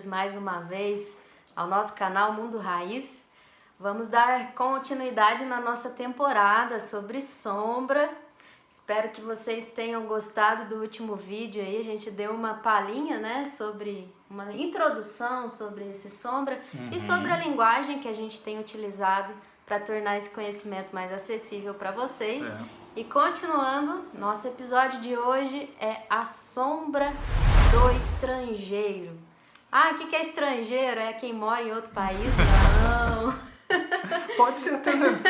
bem-vindos, mais uma vez ao nosso canal Mundo Raiz. Vamos dar continuidade na nossa temporada sobre sombra. Espero que vocês tenham gostado do último vídeo aí. A gente deu uma palhinha, né, sobre uma introdução sobre esse sombra uhum. e sobre a linguagem que a gente tem utilizado para tornar esse conhecimento mais acessível para vocês. É. E continuando, nosso episódio de hoje é a sombra do estrangeiro. Ah, o que, que é estrangeiro? É quem mora em outro país? Não. Pode ser até, né?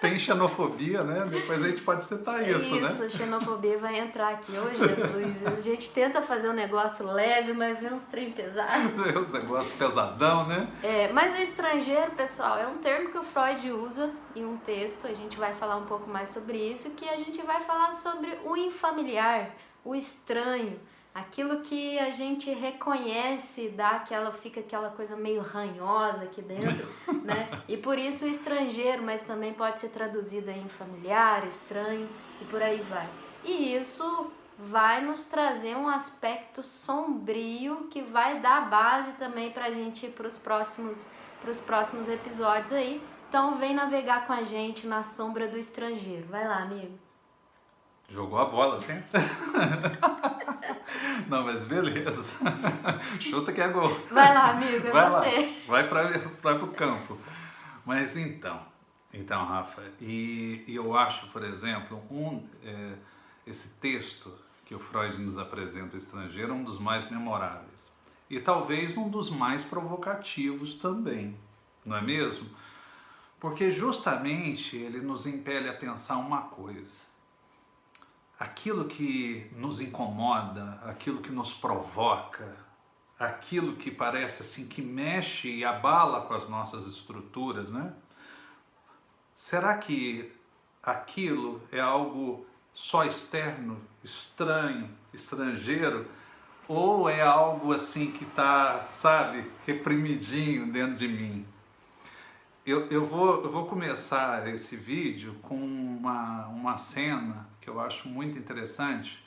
Tem xenofobia, né? Depois a gente pode citar isso, isso né? Isso, xenofobia vai entrar aqui. Ô, Jesus, a gente tenta fazer um negócio leve, mas vem uns trem pesados. É uns negócios pesadão, né? É, mas o estrangeiro, pessoal, é um termo que o Freud usa em um texto. A gente vai falar um pouco mais sobre isso, que a gente vai falar sobre o infamiliar, o estranho aquilo que a gente reconhece, dá aquela, fica aquela coisa meio ranhosa aqui dentro, né? E por isso estrangeiro, mas também pode ser traduzido em familiar, estranho e por aí vai. E isso vai nos trazer um aspecto sombrio que vai dar base também para a gente para os próximos, os próximos episódios aí. Então vem navegar com a gente na sombra do estrangeiro. Vai lá, amigo. Jogou a bola, assim? Não, mas beleza. Chuta que é gol. Vai lá, amigo, é Vai você. Lá. Vai para o campo. Mas então, então, Rafa, e, e eu acho, por exemplo, um, é, esse texto que o Freud nos apresenta, o estrangeiro, um dos mais memoráveis. E talvez um dos mais provocativos também, não é mesmo? Porque justamente ele nos impele a pensar uma coisa aquilo que nos incomoda, aquilo que nos provoca, aquilo que parece assim que mexe e abala com as nossas estruturas, né? Será que aquilo é algo só externo, estranho, estrangeiro, ou é algo assim que está, sabe, reprimidinho dentro de mim? Eu, eu, vou, eu vou começar esse vídeo com uma, uma cena que eu acho muito interessante.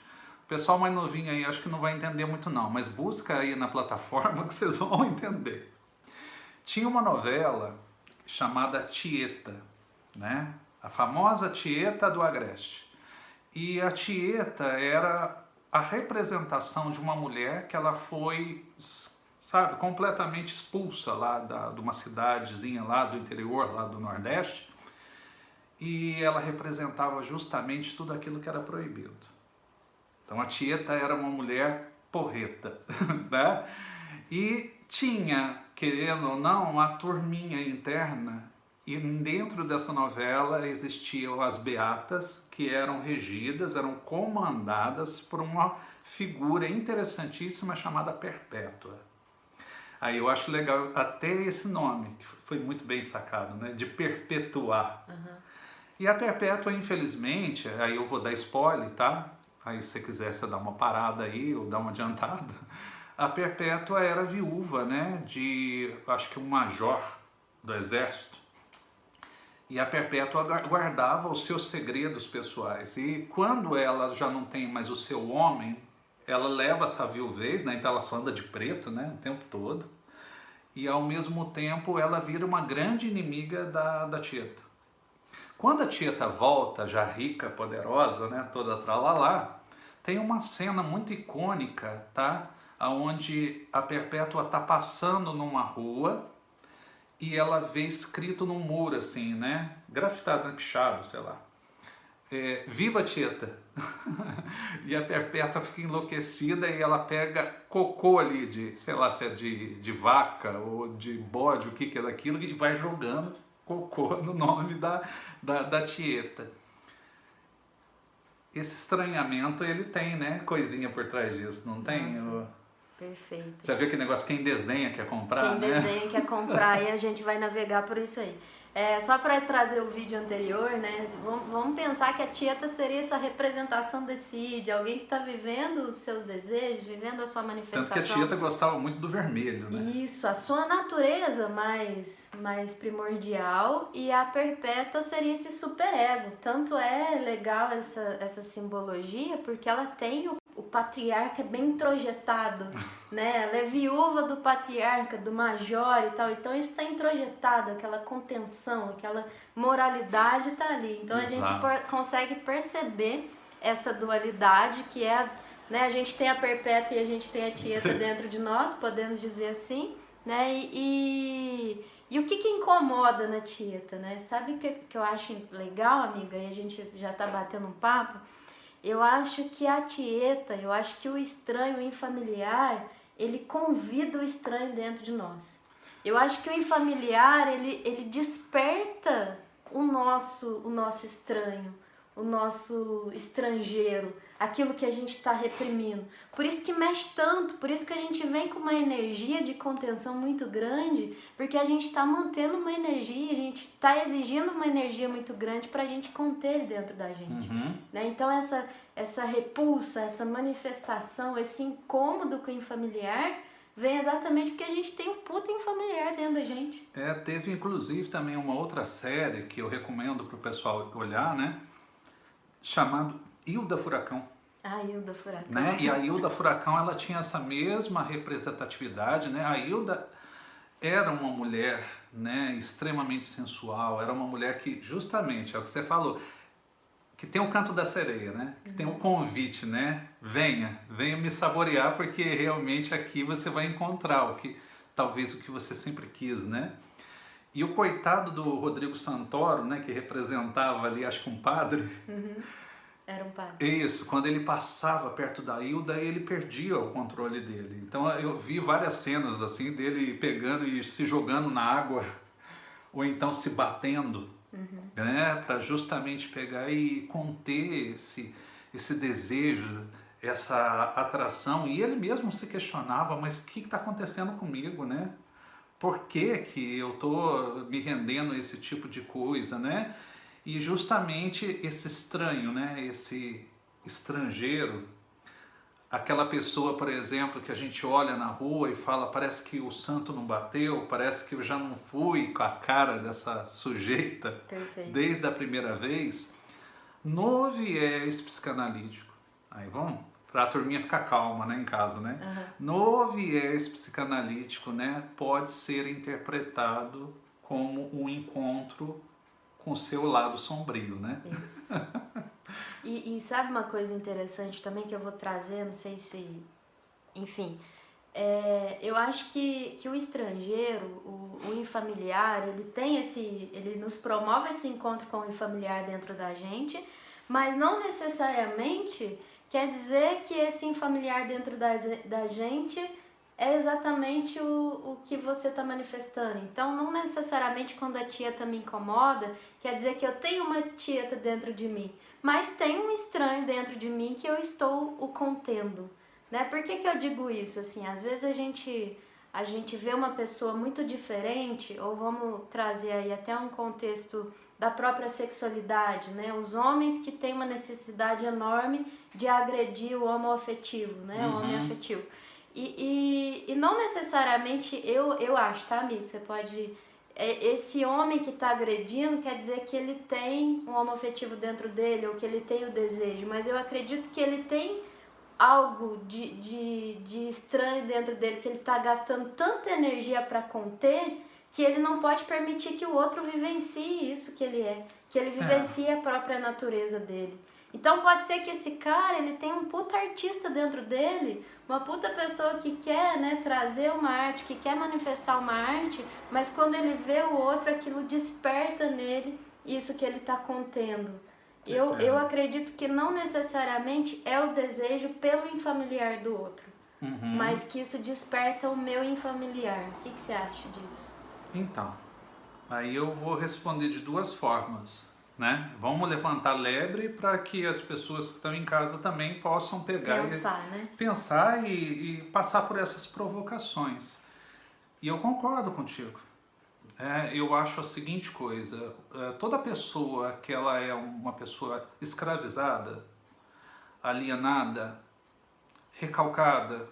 O pessoal mais novinho aí acho que não vai entender muito não, mas busca aí na plataforma que vocês vão entender. Tinha uma novela chamada Tieta, né? A famosa Tieta do Agreste. E a Tieta era a representação de uma mulher que ela foi sabe, completamente expulsa lá da, de uma cidadezinha lá do interior, lá do Nordeste, e ela representava justamente tudo aquilo que era proibido. Então a Tieta era uma mulher porreta, né? E tinha, querendo ou não, uma turminha interna, e dentro dessa novela existiam as beatas, que eram regidas, eram comandadas por uma figura interessantíssima chamada Perpétua. Aí eu acho legal até esse nome, que foi muito bem sacado, né? De perpetuar. Uhum. E a Perpétua, infelizmente, aí eu vou dar spoiler, tá? Aí se você quiser você dá uma parada aí ou dá uma adiantada. A Perpétua era viúva, né? De, acho que um major do exército. E a Perpétua guardava os seus segredos pessoais. E quando ela já não tem mais o seu homem, ela leva essa viuvez, né? Então ela só anda de preto, né? O tempo todo. E ao mesmo tempo ela vira uma grande inimiga da, da Tieta. Quando a Tieta volta, já rica, poderosa, né? Toda tralalá, tem uma cena muito icônica, tá? Onde a Perpétua tá passando numa rua e ela vê escrito num muro assim, né? Grafitado, pichado, sei lá é, viva Tieta. e a Perpétua fica enlouquecida e ela pega cocô ali de, sei lá se é de, de vaca ou de bode, o que, que é daquilo, e vai jogando cocô no nome da, da, da Tieta. Esse estranhamento ele tem, né? Coisinha por trás disso, não tem? Nossa, Perfeito. Já viu aquele negócio, quem desdenha quer comprar, quem né? Quem desdenha quer comprar e a gente vai navegar por isso aí. É, só para trazer o vídeo anterior, né? Vamos pensar que a Tieta seria essa representação desse de alguém que está vivendo os seus desejos, vivendo a sua manifestação. Tanto que a Tieta gostava muito do vermelho, né? Isso, a sua natureza mais, mais primordial e a Perpétua seria esse superego. Tanto é legal essa, essa simbologia porque ela tem o, o patriarca é bem introjetado, né? Ela é viúva do patriarca, do major e tal. Então isso está introjetado, aquela contenção, aquela moralidade está ali. Então Exato. a gente consegue perceber essa dualidade que é, né? A gente tem a perpétua e a gente tem a tieta dentro de nós, podemos dizer assim, né? E, e, e o que, que incomoda na tieta, né? Sabe o que, que eu acho legal, amiga? E a gente já está batendo um papo eu acho que a tieta, eu acho que o estranho, o infamiliar, ele convida o estranho dentro de nós. Eu acho que o infamiliar, ele, ele desperta o nosso, o nosso estranho, o nosso estrangeiro, aquilo que a gente está reprimindo. Por isso que mexe tanto, por isso que a gente vem com uma energia de contenção muito grande, porque a gente está mantendo uma energia, a gente está exigindo uma energia muito grande para a gente conter ele dentro da gente. Uhum. Né? Então essa, essa repulsa, essa manifestação, esse incômodo com o familiar vem exatamente porque a gente tem um puta familiar dentro da gente. É, teve inclusive também uma outra série que eu recomendo para o pessoal olhar, né? Chamado Hilda Furacão. A Hilda Furacão. Né? E a Hilda Furacão, ela tinha essa mesma representatividade, né? A Hilda era uma mulher, né, extremamente sensual, era uma mulher que, justamente, é o que você falou, que tem o canto da sereia, né? Que tem o convite, né? Venha, venha me saborear, porque realmente aqui você vai encontrar o que, talvez o que você sempre quis, né? E o coitado do Rodrigo Santoro, né, que representava ali, acho que um padre, uhum. Era um padre. Isso, quando ele passava perto da Hilda, ele perdia o controle dele. Então eu vi várias cenas assim dele pegando e se jogando na água, ou então se batendo, uhum. né, para justamente pegar e conter esse, esse desejo, essa atração. E ele mesmo se questionava: mas o que está acontecendo comigo, né? Por que, que eu estou me rendendo a esse tipo de coisa, né? E justamente esse estranho, né, esse estrangeiro, aquela pessoa, por exemplo, que a gente olha na rua e fala, parece que o santo não bateu, parece que eu já não fui com a cara dessa sujeita Perfeito. desde a primeira vez, no viés psicanalítico. Aí vamos para a turminha ficar calma, né, em casa, né? Uhum. No viés psicanalítico, né, pode ser interpretado como um encontro com o seu lado sombrio, né? Isso. e, e, sabe uma coisa interessante também que eu vou trazer, não sei se. Enfim, é, eu acho que, que o estrangeiro, o, o infamiliar, ele tem esse. ele nos promove esse encontro com o infamiliar dentro da gente, mas não necessariamente quer dizer que esse infamiliar dentro da, da gente é exatamente o, o que você está manifestando. Então, não necessariamente quando a tieta me incomoda, quer dizer que eu tenho uma tieta dentro de mim, mas tem um estranho dentro de mim que eu estou o contendo. Né? Por que, que eu digo isso? Assim, às vezes a gente, a gente vê uma pessoa muito diferente, ou vamos trazer aí até um contexto da própria sexualidade, né? Os homens que têm uma necessidade enorme de agredir o homoafetivo, né? Uhum. O homem afetivo. E, e, e não necessariamente, eu, eu acho, tá, amigo? Você pode. É, esse homem que está agredindo quer dizer que ele tem um homoafetivo dentro dele ou que ele tem o desejo, mas eu acredito que ele tem algo de, de, de estranho dentro dele, que ele está gastando tanta energia para conter que ele não pode permitir que o outro vivencie isso que ele é, que ele é. vivencie é. a própria natureza dele. Então pode ser que esse cara ele tem um puta artista dentro dele, uma puta pessoa que quer né, trazer uma arte, que quer manifestar uma arte, mas quando ele vê o outro, aquilo desperta nele isso que ele está contendo. Eu, eu acredito que não necessariamente é o desejo pelo infamiliar do outro, uhum. mas que isso desperta o meu infamiliar. O que, que você acha disso? Então, aí eu vou responder de duas formas né? Vamos levantar lebre para que as pessoas que estão em casa também possam pegar pensar, e, né? pensar e, e, passar por essas provocações. E eu concordo contigo. É, eu acho a seguinte coisa: é, toda pessoa que ela é uma pessoa escravizada, alienada, recalcada,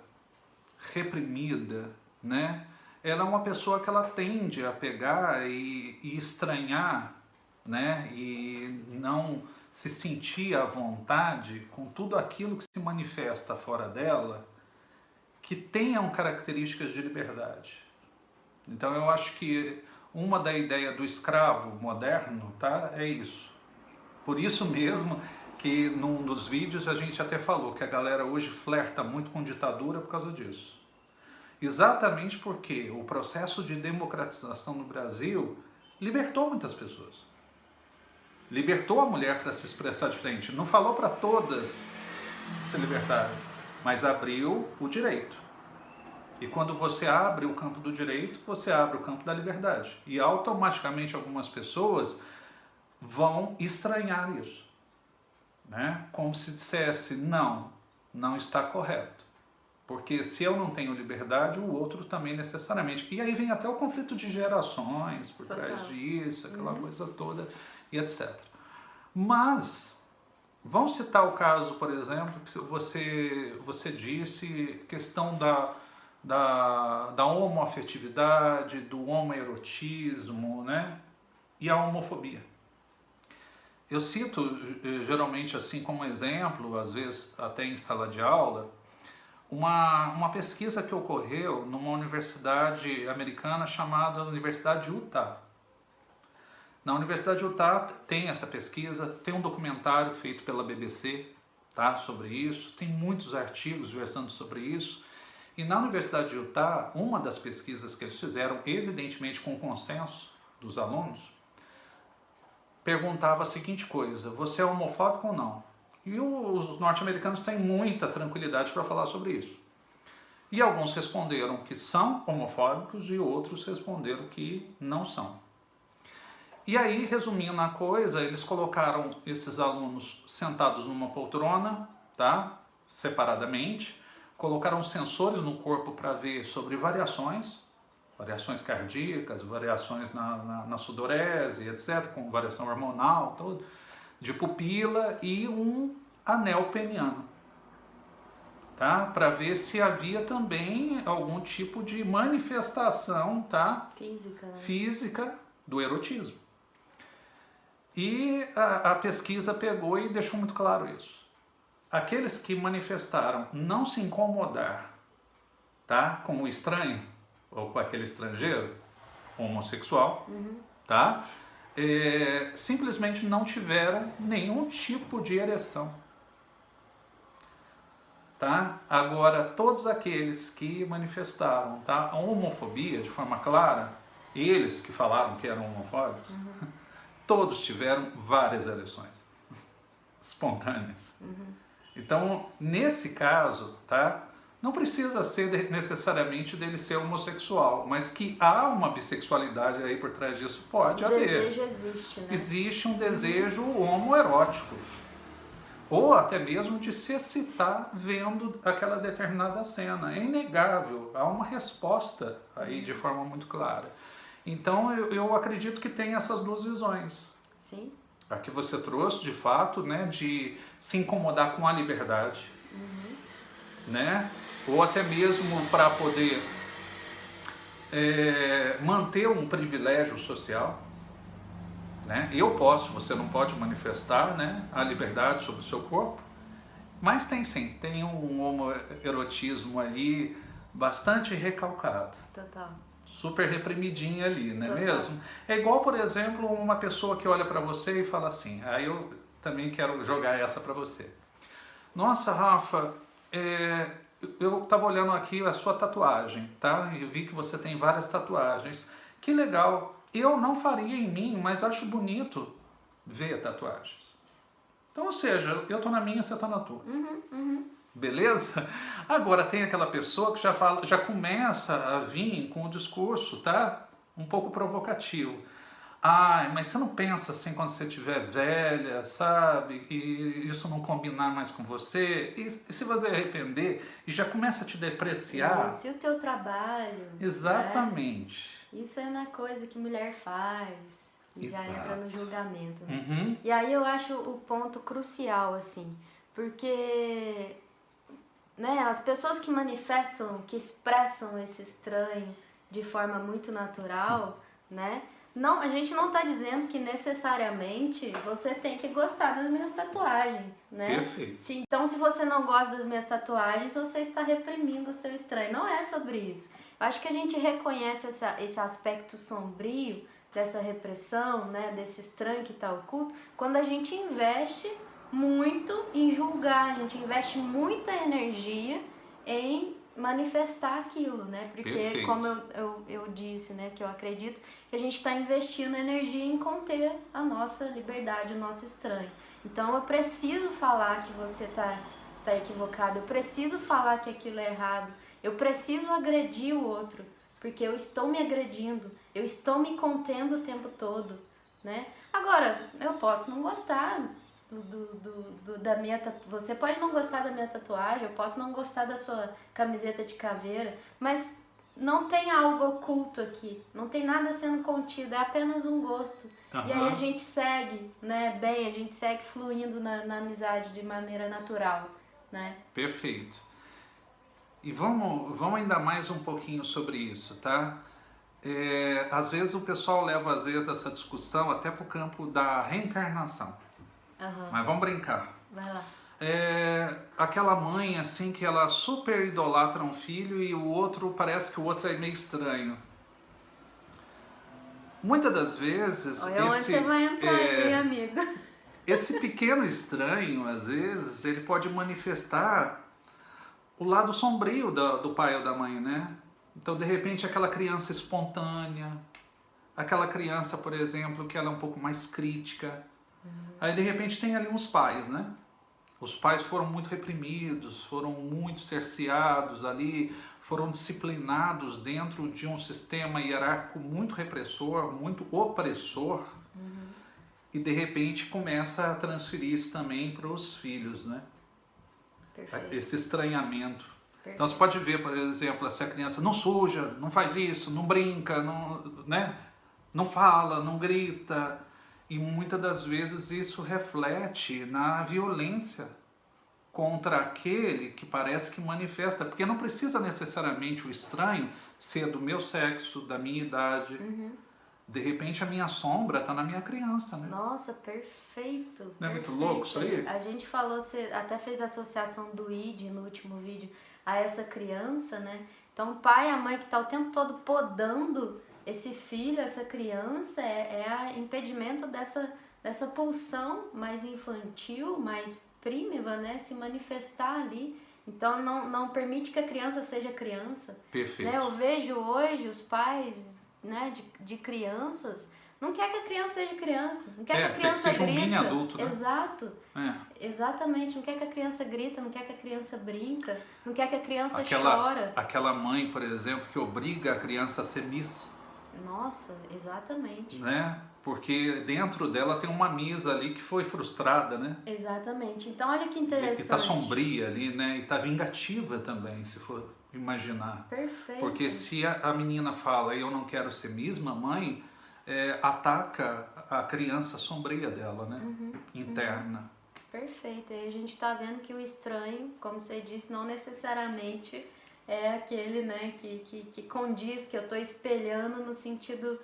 reprimida, né? Ela é uma pessoa que ela tende a pegar e, e estranhar né? E não se sentir à vontade com tudo aquilo que se manifesta fora dela que tenham características de liberdade. Então eu acho que uma da ideia do escravo moderno, tá, é isso. Por isso mesmo que num dos vídeos a gente até falou que a galera hoje flerta muito com ditadura por causa disso. Exatamente porque o processo de democratização no Brasil libertou muitas pessoas. Libertou a mulher para se expressar diferente. Não falou para todas se libertarem, mas abriu o direito. E quando você abre o campo do direito, você abre o campo da liberdade. E automaticamente algumas pessoas vão estranhar isso. Né? Como se dissesse, não, não está correto. Porque se eu não tenho liberdade, o outro também necessariamente. E aí vem até o conflito de gerações por Total. trás disso, aquela uhum. coisa toda e etc. Mas vamos citar o caso, por exemplo, que você você disse questão da da, da homoafetividade, do homoerotismo, né? E a homofobia. Eu cito eh, geralmente assim como exemplo, às vezes até em sala de aula, uma, uma pesquisa que ocorreu numa universidade americana chamada Universidade de Utah. Na Universidade de Utah tem essa pesquisa, tem um documentário feito pela BBC tá, sobre isso, tem muitos artigos versando sobre isso. E na Universidade de Utah, uma das pesquisas que eles fizeram, evidentemente com consenso dos alunos, perguntava a seguinte coisa: você é homofóbico ou não? E os norte-americanos têm muita tranquilidade para falar sobre isso. E alguns responderam que são homofóbicos e outros responderam que não são. E aí, resumindo a coisa, eles colocaram esses alunos sentados numa poltrona, tá? Separadamente, colocaram sensores no corpo para ver sobre variações, variações cardíacas, variações na, na, na sudorese, etc., com variação hormonal, tudo, de pupila e um anel peniano, tá? Para ver se havia também algum tipo de manifestação, tá? Física. Né? Física do erotismo. E a, a pesquisa pegou e deixou muito claro isso aqueles que manifestaram não se incomodar tá, com o estranho ou com aquele estrangeiro homossexual, uhum. tá, é, simplesmente não tiveram nenhum tipo de ereção. Tá? Agora, todos aqueles que manifestaram tá, a homofobia de forma clara, eles que falaram que eram homofóbicos, uhum. todos tiveram várias ereções espontâneas. Uhum. Então, nesse caso, tá? Não precisa ser necessariamente dele ser homossexual, mas que há uma bissexualidade aí por trás disso, pode o haver. O desejo existe, né? Existe um desejo homoerótico. Ou até mesmo de se excitar vendo aquela determinada cena. É inegável, há uma resposta aí de forma muito clara. Então eu, eu acredito que tem essas duas visões. Sim a que você trouxe, de fato, né, de se incomodar com a liberdade, uhum. né, ou até mesmo para poder é, manter um privilégio social. Né? Eu posso, você não pode manifestar né, a liberdade sobre o seu corpo, mas tem sim, tem um homoerotismo aí bastante recalcado. Total super reprimidinha ali, não é Total. mesmo? É igual, por exemplo, uma pessoa que olha para você e fala assim, aí eu também quero jogar essa para você. Nossa, Rafa, é, eu estava olhando aqui a sua tatuagem, tá? E vi que você tem várias tatuagens. Que legal. Eu não faria em mim, mas acho bonito ver tatuagens. Então, ou seja, eu tô na minha, você tá na tua. Uhum, uhum. Beleza? Agora tem aquela pessoa que já fala, já começa a vir com o discurso, tá? Um pouco provocativo. Ai, mas você não pensa assim quando você estiver velha, sabe? E isso não combinar mais com você? E, e se você arrepender e já começa a te depreciar? Isso, e o teu trabalho? Né? Exatamente. Né? Isso é uma coisa que mulher faz. E já entra no julgamento. Né? Uhum. E aí eu acho o ponto crucial, assim, porque né, as pessoas que manifestam, que expressam esse estranho de forma muito natural, né, Não, a gente não está dizendo que necessariamente você tem que gostar das minhas tatuagens, né? Perfeito. Se, então, se você não gosta das minhas tatuagens, você está reprimindo o seu estranho. Não é sobre isso. Eu acho que a gente reconhece essa, esse aspecto sombrio dessa repressão, né, desse estranho que está oculto, quando a gente investe muito em julgar, a gente investe muita energia em manifestar aquilo, né? Porque, Perfeito. como eu, eu, eu disse, né, que eu acredito que a gente está investindo energia em conter a nossa liberdade, o nosso estranho. Então, eu preciso falar que você está tá equivocado, eu preciso falar que aquilo é errado, eu preciso agredir o outro, porque eu estou me agredindo, eu estou me contendo o tempo todo, né? Agora, eu posso não gostar do, do, do, da minha você pode não gostar da minha tatuagem, eu posso não gostar da sua camiseta de caveira, mas não tem algo oculto aqui, não tem nada sendo contido, é apenas um gosto. Uhum. E aí a gente segue, né, bem, a gente segue fluindo na, na amizade de maneira natural, né? Perfeito. E vamos, vamos ainda mais um pouquinho sobre isso, tá? É, às vezes o pessoal leva às vezes essa discussão até para o campo da reencarnação. Uhum. Mas vamos brincar. Vai lá. É, aquela mãe assim que ela super idolatra um filho e o outro parece que o outro é meio estranho. Muitas das vezes Olha onde você vai entrar, é, hein, amigo? Esse pequeno estranho, às vezes, ele pode manifestar o lado sombrio do, do pai ou da mãe, né? Então, de repente, aquela criança espontânea, aquela criança, por exemplo, que ela é um pouco mais crítica. Aí, de repente, tem ali uns pais, né? Os pais foram muito reprimidos, foram muito cerceados ali, foram disciplinados dentro de um sistema hierárquico muito repressor, muito opressor. Uhum. E, de repente, começa a transferir isso também para os filhos, né? Perfeito. Esse estranhamento. Perfeito. Então você pode ver, por exemplo, se a criança não suja, não faz isso, não brinca, não, né? não fala, não grita. E muitas das vezes isso reflete na violência contra aquele que parece que manifesta, porque não precisa necessariamente o estranho ser do meu sexo, da minha idade. Uhum. De repente a minha sombra está na minha criança, né? Nossa, perfeito. Não é perfeito. muito louco isso aí? A gente falou, você até fez a associação do ID no último vídeo a essa criança, né? Então o pai e a mãe que está o tempo todo podando esse filho, essa criança, é, é a impedimento dessa, dessa pulsão mais infantil, mais primiva, né? Se manifestar ali. Então não, não permite que a criança seja criança. Perfeito. Né? Eu vejo hoje os pais né, de, de crianças não quer que a criança seja criança, não quer É, que a criança que seja um grita. mini adulto, né? Exato, É. exatamente. Não quer que a criança grita, não quer que a criança brinca, não quer que a criança Aquela, chora. aquela mãe, por exemplo, que obriga a criança a ser miss, Nossa, exatamente. né? Porque dentro dela tem uma miss ali que foi frustrada, né? Exatamente. Então olha que E interessante. está sombria ali, né? E está vingativa também, se for imaginar. Perfeito. Porque se a, a menina fala, eu não quero ser miss, mamãe, é, ataca a criança sombria dela, né? Uhum, Interna. Perfeito. E a gente está vendo que o estranho, como você disse, não necessariamente é aquele né, que, que, que condiz, que eu estou espelhando no sentido,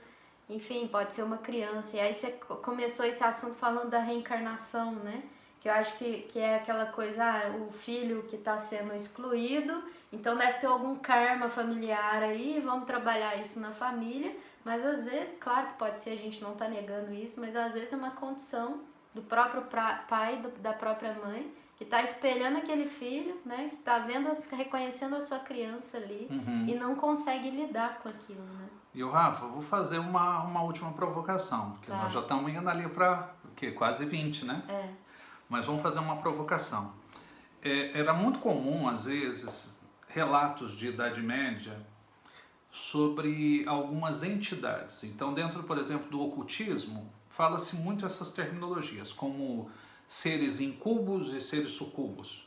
enfim, pode ser uma criança. E aí você co- começou esse assunto falando da reencarnação, né? Que eu acho que, que é aquela coisa, ah, o filho que está sendo excluído, então deve ter algum karma familiar aí, vamos trabalhar isso na família. Mas às vezes, claro que pode ser, a gente não está negando isso, mas às vezes é uma condição do próprio pai, do- da própria mãe, que está espelhando aquele filho, né? Que está vendo, reconhecendo a sua criança ali Uhum. e não consegue lidar com aquilo, né? E o Rafa, vou fazer uma, uma última provocação, porque Tá. nós já estamos indo ali para quase 20, né? É. Mas vamos fazer uma provocação. É, era muito comum, às vezes, relatos de Idade Média sobre algumas entidades. Então, dentro, por exemplo, do ocultismo, fala-se muito essas terminologias, como seres incubos e seres sucubos.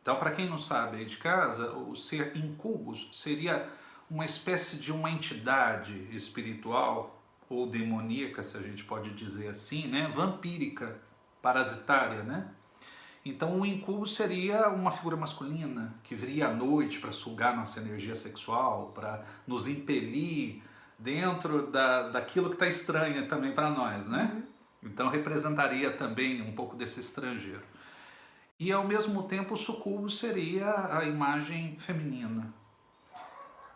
Então, para quem não sabe aí de casa, o ser incubus seria uma espécie de uma entidade espiritual ou demoníaca, se a gente pode dizer assim, né? vampírica, parasitária, né? Então, o incubo seria uma figura masculina que viria à noite para sugar nossa energia sexual, para nos impelir dentro da, daquilo que está estranho também para nós, né? Uhum. Então representaria também um pouco desse estrangeiro. E ao mesmo tempo o sucubo seria a imagem feminina.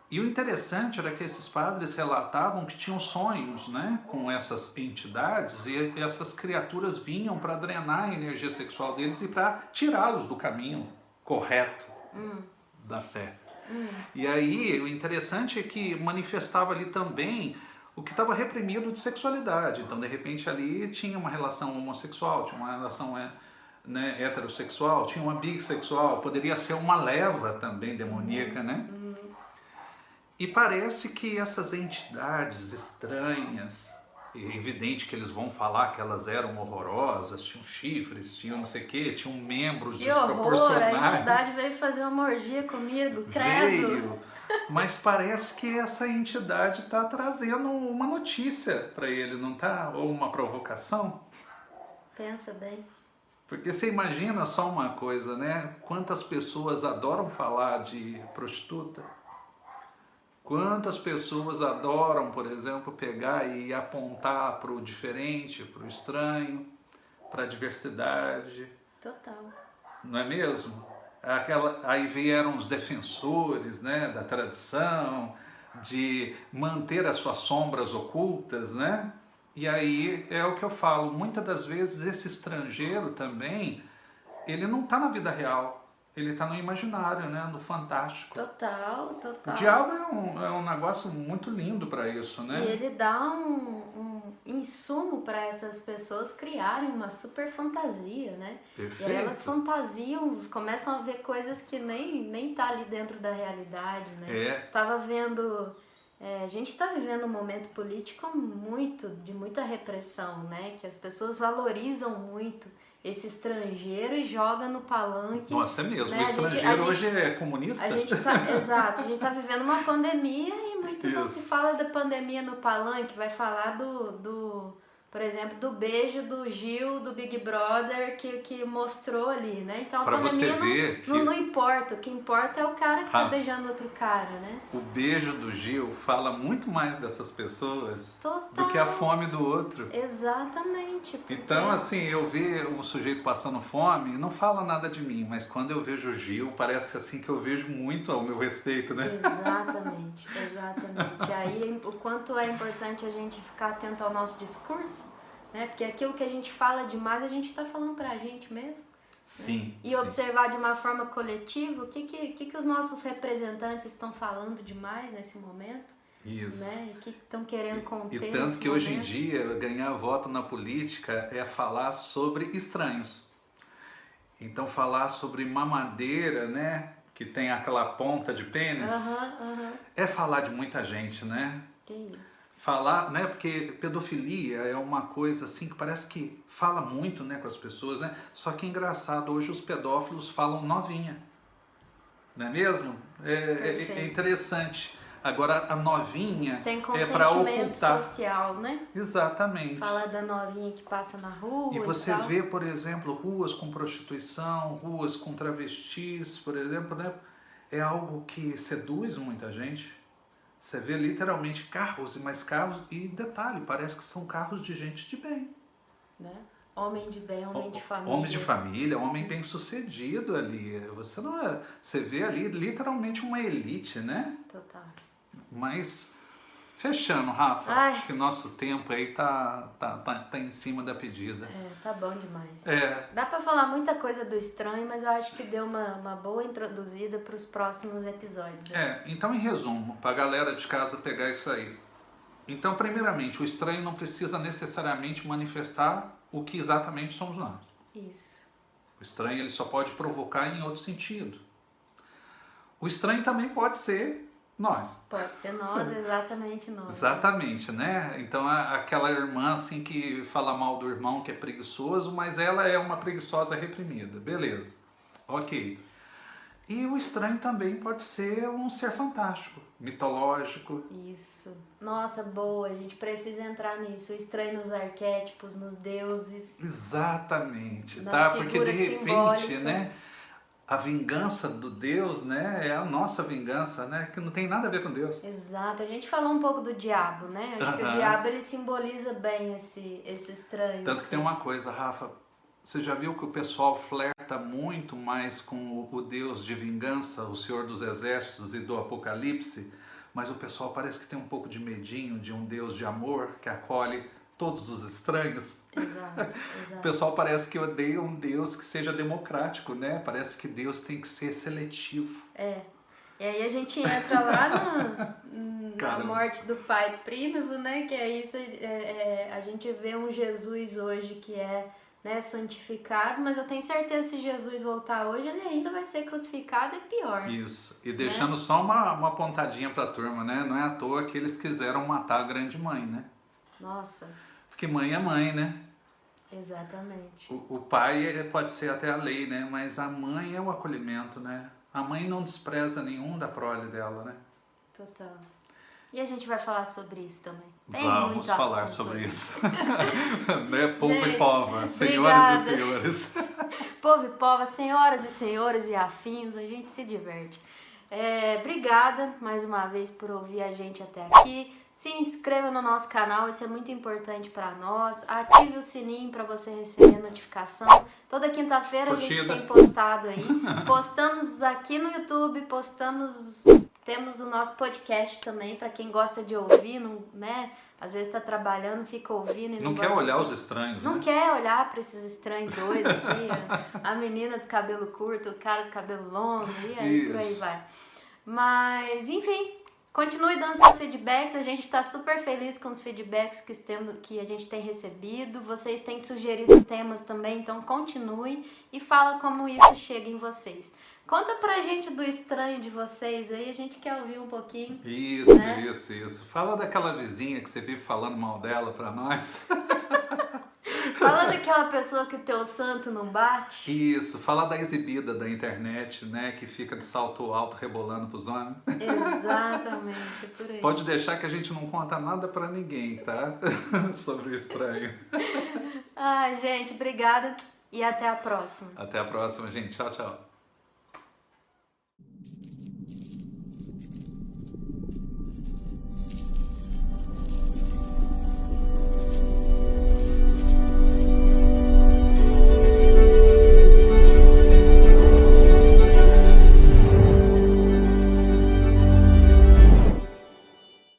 E o interessante era que esses padres relatavam que tinham sonhos né, com essas entidades e essas criaturas vinham para drenar a energia sexual deles e para tirá-los do caminho correto hum. da fé. Hum. E aí o interessante é que manifestava ali também o que estava reprimido de sexualidade. Então, de repente, ali tinha uma relação homossexual, tinha uma relação é, né, heterossexual, tinha uma bissexual, poderia ser uma leva também demoníaca, né? E parece que essas entidades estranhas, é evidente que eles vão falar que elas eram horrorosas, tinham chifres, tinham não sei o quê, tinham membros que desproporcionais. Horror, a entidade veio fazer uma orgia comigo, credo. Veio, mas parece que essa entidade está trazendo uma notícia para ele, não está? Ou uma provocação? Pensa bem. Porque você imagina só uma coisa, né? Quantas pessoas adoram falar de prostituta? Quantas pessoas adoram, por exemplo, pegar e apontar para o diferente, para o estranho, para a diversidade? Total. Não é mesmo? Aquela, aí vieram os defensores né, da tradição, de manter as suas sombras ocultas, né? E aí é o que eu falo, muitas das vezes esse estrangeiro também, ele não está na vida real, ele está no imaginário, né? no fantástico. Total, total. O diabo é um, é um negócio muito lindo para isso, né? E ele dá um, um insumo para essas pessoas criarem uma super fantasia, né? Perfeito. E elas fantasiam, começam a ver coisas que nem, nem tá ali dentro da realidade, né? É. Tava vendo... É, a gente está vivendo um momento político muito de muita repressão, né? Que as pessoas valorizam muito esse estrangeiro e joga no palanque. Nossa, é mesmo. Né? O estrangeiro gente, hoje é comunista? A gente tá, exato. A gente está vivendo uma pandemia e muito Isso. não se fala da pandemia no palanque. Vai falar do, do por exemplo, do beijo do Gil, do Big Brother, que, que mostrou ali, né? Então a pra pandemia não, que... não, não, importa, o que importa é o cara que tá ah, tá beijando outro cara, né? O beijo do Gil fala muito mais dessas pessoas Total. do que a fome do outro. Exatamente. Porque... Então, assim, eu ver um sujeito passando fome, não fala nada de mim, mas quando eu vejo o Gil, parece assim que eu vejo muito ao meu respeito, né? Exatamente, exatamente. Aí o quanto é importante a gente ficar atento ao nosso discurso né? Porque aquilo que a gente fala demais, a gente está falando para a gente mesmo. Sim. Né? E sim. observar de uma forma coletiva o que, que, que, que os nossos representantes estão falando demais nesse momento. Isso. Né? E o que estão querendo conter. E tanto que momento. hoje em dia ganhar voto na política é falar sobre estranhos. Então falar sobre mamadeira, né? Que tem aquela ponta de pênis, é falar de muita gente, né? Que isso falar, né? Porque pedofilia é uma coisa assim que parece que fala muito, né, com as pessoas, né? Só que é engraçado, hoje os pedófilos falam novinha, não é mesmo? É, é, é interessante. Agora a novinha Tem é para ocultar social, né? Exatamente. Falar da novinha que passa na rua. E você e vê, por exemplo, ruas com prostituição, ruas com travestis, por exemplo, né? É algo que seduz muita gente. Você vê literalmente carros e mais carros, e detalhe, parece que são carros de gente de bem. Né? Homem de bem, homem de família. Homem de família, homem bem sucedido ali. Você não é, você vê ali literalmente uma elite, né? Total. Mas Fechando, Rafa, Ai. que o nosso tempo aí tá, tá, tá, tá em cima da pedida. É, tá bom demais. É. Dá pra falar muita coisa do estranho, mas eu acho que deu uma, uma boa introduzida para os próximos episódios. Né? É, então em resumo, pra galera de casa pegar isso aí. Então, primeiramente, o estranho não precisa necessariamente manifestar o que exatamente somos nós. Isso. O estranho ele só pode provocar em outro sentido. O estranho também pode ser nós. Pode ser nós, exatamente nós. Exatamente, né? Então aquela irmã assim que fala mal do irmão que é preguiçoso, mas ela é uma preguiçosa reprimida. Beleza. OK. E o estranho também pode ser um ser fantástico, mitológico. Isso. Nossa, boa. A gente precisa entrar nisso. O estranho nos arquétipos, nos deuses. Exatamente, tá? Porque de repente, né? A vingança do Deus, né, é a nossa vingança, né, que não tem nada a ver com Deus. Exato. A gente falou um pouco do diabo, né? Acho que o diabo ele simboliza bem esse, esse estranho. Tanto que assim. tem uma coisa, Rafa, você já viu que o pessoal flerta muito mais com o, o Deus de vingança, o Senhor dos Exércitos e do Apocalipse, mas o pessoal parece que tem um pouco de medinho de um Deus de amor que acolhe todos os estranhos. Exato, O exato. pessoal parece que odeia um Deus que seja democrático, né? Parece que Deus tem que ser seletivo. É. E aí a gente entra lá na, na morte do pai prímivo, né? Que é isso, é, é, a gente vê um Jesus hoje que é né, santificado, mas eu tenho certeza que se Jesus voltar hoje, ele ainda vai ser crucificado e pior. Isso. E deixando só uma, uma pontadinha pra turma, né? Não é à toa que eles quiseram matar a grande mãe, né? Nossa, Porque mãe é mãe, né? exatamente. O, o pai é- pode ser até a lei, né? Mas a mãe é o acolhimento, né? A mãe não despreza nenhum da prole dela, né? Total. E a gente vai falar sobre isso também. Tem Vamos falar assunto sobre isso. né? Povo Gente, e pova, senhoras obrigada. e senhores. Povo e pova, senhoras e senhores e afins, a gente se diverte. É, obrigada mais uma vez por ouvir a gente até aqui. Se inscreva no nosso canal, isso é muito importante para nós. Ative o sininho para você receber notificação. Toda quinta-feira a gente tem postado aí. Postamos aqui no YouTube, postamos, temos o nosso podcast também para quem gosta de ouvir, não, né? Às vezes está trabalhando, fica ouvindo e não, Não quer olhar os estranhos, Não né? quer olhar para esses estranhos doidos aqui, a menina do cabelo curto, o cara do cabelo longo, e aí por aí vai. Mas, enfim, continue dando seus feedbacks, a gente está super feliz com os feedbacks que, temos, que a gente tem recebido. Vocês têm sugerido temas também, então continue e fala como isso chega em vocês. Conta pra gente do estranho de vocês aí, a gente quer ouvir um pouquinho. Isso, Né? isso, isso. Fala daquela vizinha que você vive falando mal dela pra nós. Fala daquela pessoa que o teu santo não bate. Isso, fala da exibida da internet, né? Que fica de salto alto rebolando pros homens. Exatamente, é por aí. Pode deixar que a gente não conta nada pra ninguém, tá? Sobre o estranho. Ai, gente, obrigada e até a próxima. Até a próxima, gente. Tchau, tchau.